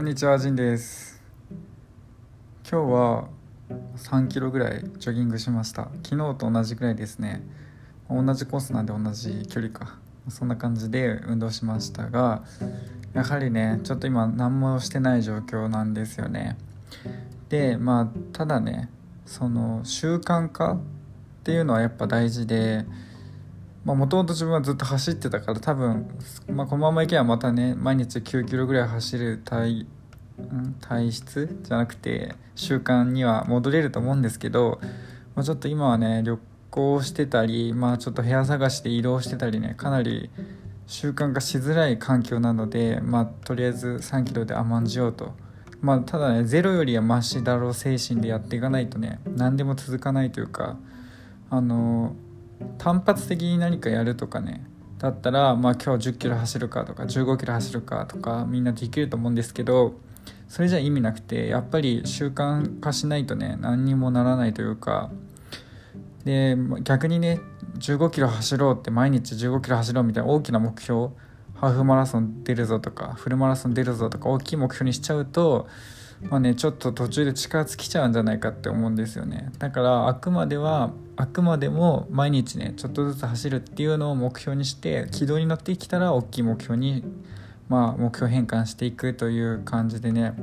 こんにちは、ジンです。今日は3キロぐらいジョギングしました。昨日と同じぐらいですね。同じコースなんで同じ距離か。そんな感じで運動しましたが、やはりね、ちょっと今何もしてない状況なんですよね。で、まあ、ただね、その習慣化っていうのはやっぱ大事で、もともと自分はずっと走ってたから多分、まあ、このままいけばまたね毎日9キロぐらい走る体体質じゃなくて習慣には戻れると思うんですけど、まあ、ちょっと今はね旅行してたり、まあ、ちょっと部屋探して移動してたりねかなり習慣化しづらい環境なので、まあ、とりあえず3キロで甘んじようと。まあ、ただねゼロよりはマシだろう精神でやっていかないとね何でも続かないというかあの単発的に何かやるとかね。だったら、まあ、今日1 0キロ走るかとか1 5キロ走るかとかみんなできると思うんですけどそれじゃ意味なくてやっぱり習慣化しないとね何にもならないというかで逆にね1 5キロ走ろうって毎日1 5キロ走ろうみたいな大きな目標ハーフマラソン出るぞとかフルマラソン出るぞとか大きい目標にしちゃうとまあねちょっと途中で力尽きちゃうんじゃないかって思うんですよね。だからあくまではあくまでも毎日ねちょっとずつ走るっていうのを目標にして軌道に乗ってきたら大きい目標にまあ目標変換していくという感じでね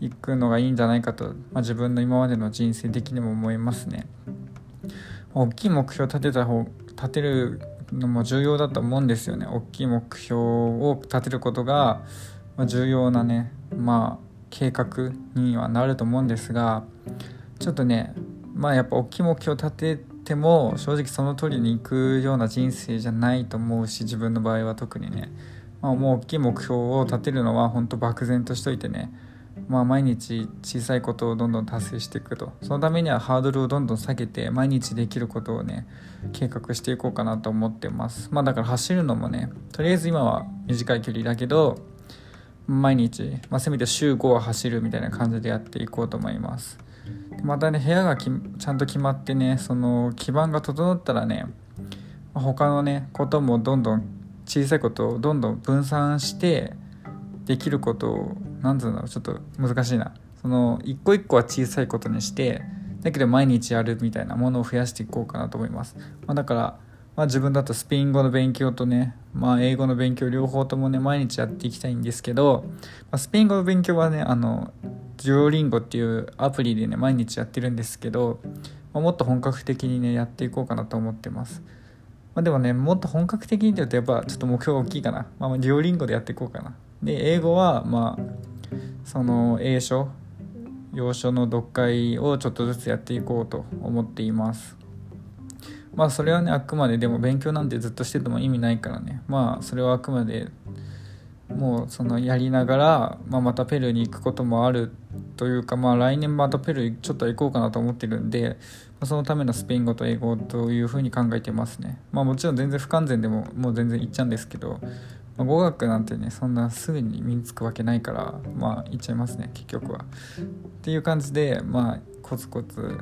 いくのがいいんじゃないかと、まあ、自分の今までの人生的にも思いますね。大きい目標を立てた方立てるのも重要だと思うんですよね。大きい目標を立てることが重要なねまあ計画にはなると思うんですがちょっとねまあやっぱ大きい目標を立てても正直その通りに行くような人生じゃないと思うし自分の場合は特にね、まあ、もう大きい目標を立てるのは本当漠然としといてね。まあ毎日小さいことをどんどん達成していくと。そのためにはハードルをどんどん下げて毎日できることをね計画していこうかなと思ってます。まあだから走るのもねとりあえず今は短い距離だけど毎日、まあ、せめて週5は走るみたいな感じでやっていこうと思います。またね部屋がちゃんと決まってねその基盤が整ったらね他のねこともどんどん小さいことをどんどん分散してできることを何て言うんだろうちょっと難しいな。その一個一個は小さいことにしてだけど毎日やるみたいなものを増やしていこうかなと思います、まあ、だからまあ、自分だとスペイン語の勉強とね、まあ、英語の勉強両方ともね毎日やっていきたいんですけど、まあ、スペイン語の勉強はねあのデュオリンゴっていうアプリでね毎日やってるんですけど、まあ、もっと本格的にねやっていこうかなと思ってます、まあ、でもねもっと本格的にって言うとやっぱちょっと目標大きいかな、まあ、デュオリンゴでやっていこうかな。で英語はまあその英書洋書の読解をちょっとずつやっていこうと思っています。まあそれはねあくまででも勉強なんてずっとしてても意味ないからね。まあそれはあくまでもうそのやりながら、まあ、またペルーに行くこともあるというかまあ来年またペルーちょっと行こうかなと思ってるんでまそのためのスペイン語と英語というふうに考えてますね。まあもちろん全然不完全でももう全然行っちゃうんですけど、まあ、語学なんてねそんなすぐに身につくわけないからまあ行っちゃいますね結局は。っていう感じでまあコツコツ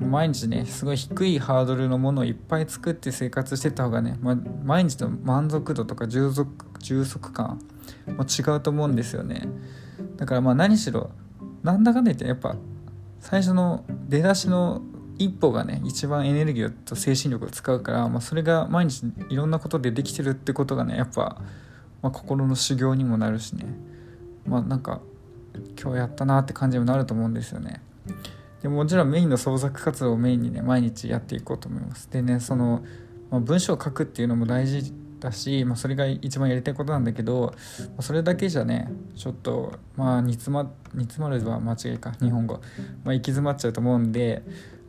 毎日ねすごい低いハードルのものをいっぱい作って生活してた方がね、ま、毎日の満足度とか充足充足感も違うと思うんですよね。だからまあ何しろなんだかんだ言ってやっぱ最初の出だしの一歩がね一番エネルギーと精神力を使うから、まあ、それが毎日いろんなことでできてるってことがねやっぱ、まあ、心の修行にもなるしね。まあなんか今日やったなって感じにもなると思うんですよね。でもちろんメインの創作活動をメインにね毎日やっていこうと思います。でねその、まあ、文章を書くっていうのも大事だし、まあ、それが一番やりたいことなんだけど、まあ、それだけじゃねちょっとまあ煮詰ま煮詰まるは間違いか日本語、まあ、行き詰まっちゃうと思うんで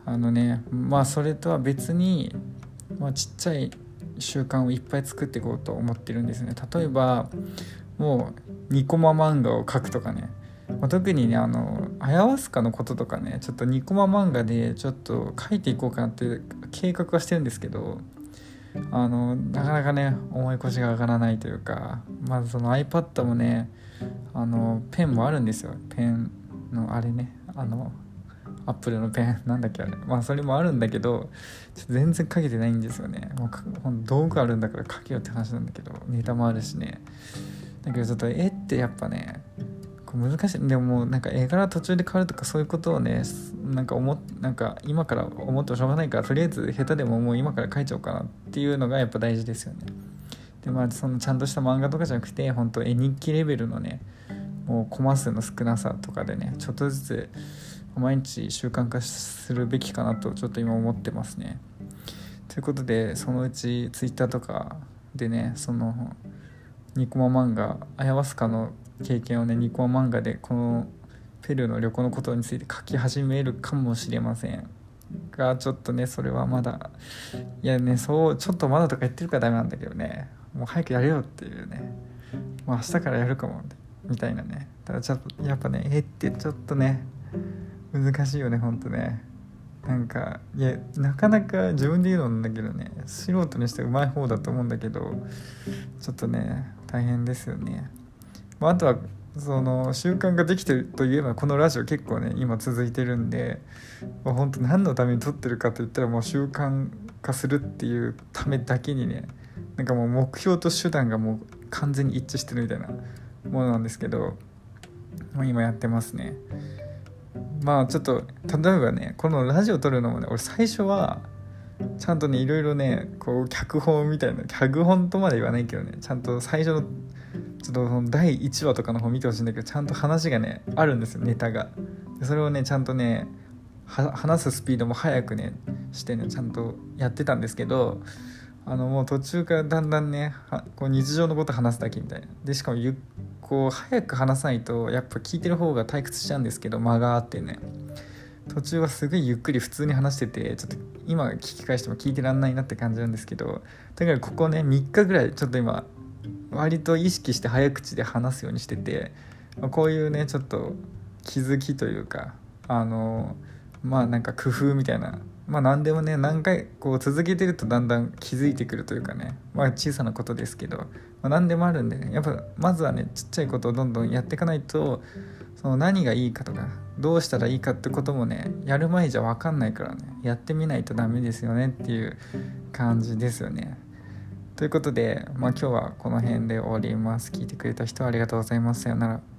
あのねまあそれとは別に、まあ、ちっちゃい習慣をいっぱい作っていこうと思ってるんですね。例えばもうニコマ漫画を描くとかね。まあ、特にねあのアヤワスカのこととかねちょっとニコマ漫画でちょっと書いていこうかなって計画はしてるんですけどあのなかなかね重い腰が上がらないというかまずその iPad もねあのペンもあるんですよ。ペンのあれねあのアップルのペンなんだっけあれ。まあそれもあるんだけど全然書けてないんですよね。もう道具あるんだから書けよって話なんだけどネタもあるしね。だけどちょっと絵ってやっぱね難しい。でももうなんか絵柄途中で変わるとかそういうことをねなんか思なんか今から思ってもしょうがないからとりあえず下手でももう今から描いちゃおうかなっていうのがやっぱ大事ですよね。でまあそのちゃんとした漫画とかじゃなくて本当絵日記レベルのねもうコマ数の少なさとかでねちょっとずつ毎日習慣化するべきかなとちょっと今思ってますね。ということでそのうち Twitter とかでねそのニコマ漫画「あやわすか」の経験をねニコ漫画でこのペルーの旅行のことについて書き始めるかもしれません。がちょっとねそれはまだいやねそうちょっとまだとか言ってるからダメなんだけどね。もう早くやれよっていうね。もう明日からやるかもみたいなね。ただちょっとやっぱねえってちょっとね難しいよねほんとね。なんかいやなかなか自分で言うのなんだけどね素人にしてうまい方だと思うんだけどちょっとね大変ですよね、まあ、あとはその習慣ができてるといえばこのラジオ結構ね今続いてるんで、まあ、本当何のために撮ってるかと言ったらもう習慣化するっていうためだけにねなんかもう目標と手段がもう完全に一致してるみたいなものなんですけど、今やってますね。まあちょっと例えばねこのラジオ撮るのもね俺最初はちゃんとねいろいろねこう脚本みたいな脚本とまで言わないけどねちゃんと最初のちょっとその第1話とかの方見てほしいんだけどちゃんと話がねあるんですよネタが。でそれをねちゃんとね話すスピードも速くねしてねちゃんとやってたんですけどあのもう途中からだんだんねこう日常のこと話すだけみたいな。でしかもゆこう早く話さないとやっぱ聞いてる方が退屈しちゃうんですけど間があってね。途中はすごいゆっくり普通に話しててちょっと今聞き返しても聞いてらんないなって感じなんですけどだからここね3日ぐらいちょっと今割と意識して早口で話すようにしてて、こういうねちょっと気づきというかあのまあなんか工夫みたいなまあ何でもね何回こう続けてるとだんだん気づいてくるというかねまあ小さなことですけど、まあ、何でもあるんでねやっぱまずはねちっちゃいことをどんどんやっていかないとその何がいいかとかどうしたらいいかってこともねやる前じゃ分かんないからねやってみないとダメですよねっていう感じですよね。ということで、まあ、今日はこの辺で終わります。聞いてくれた人はありがとうございます。さようなら。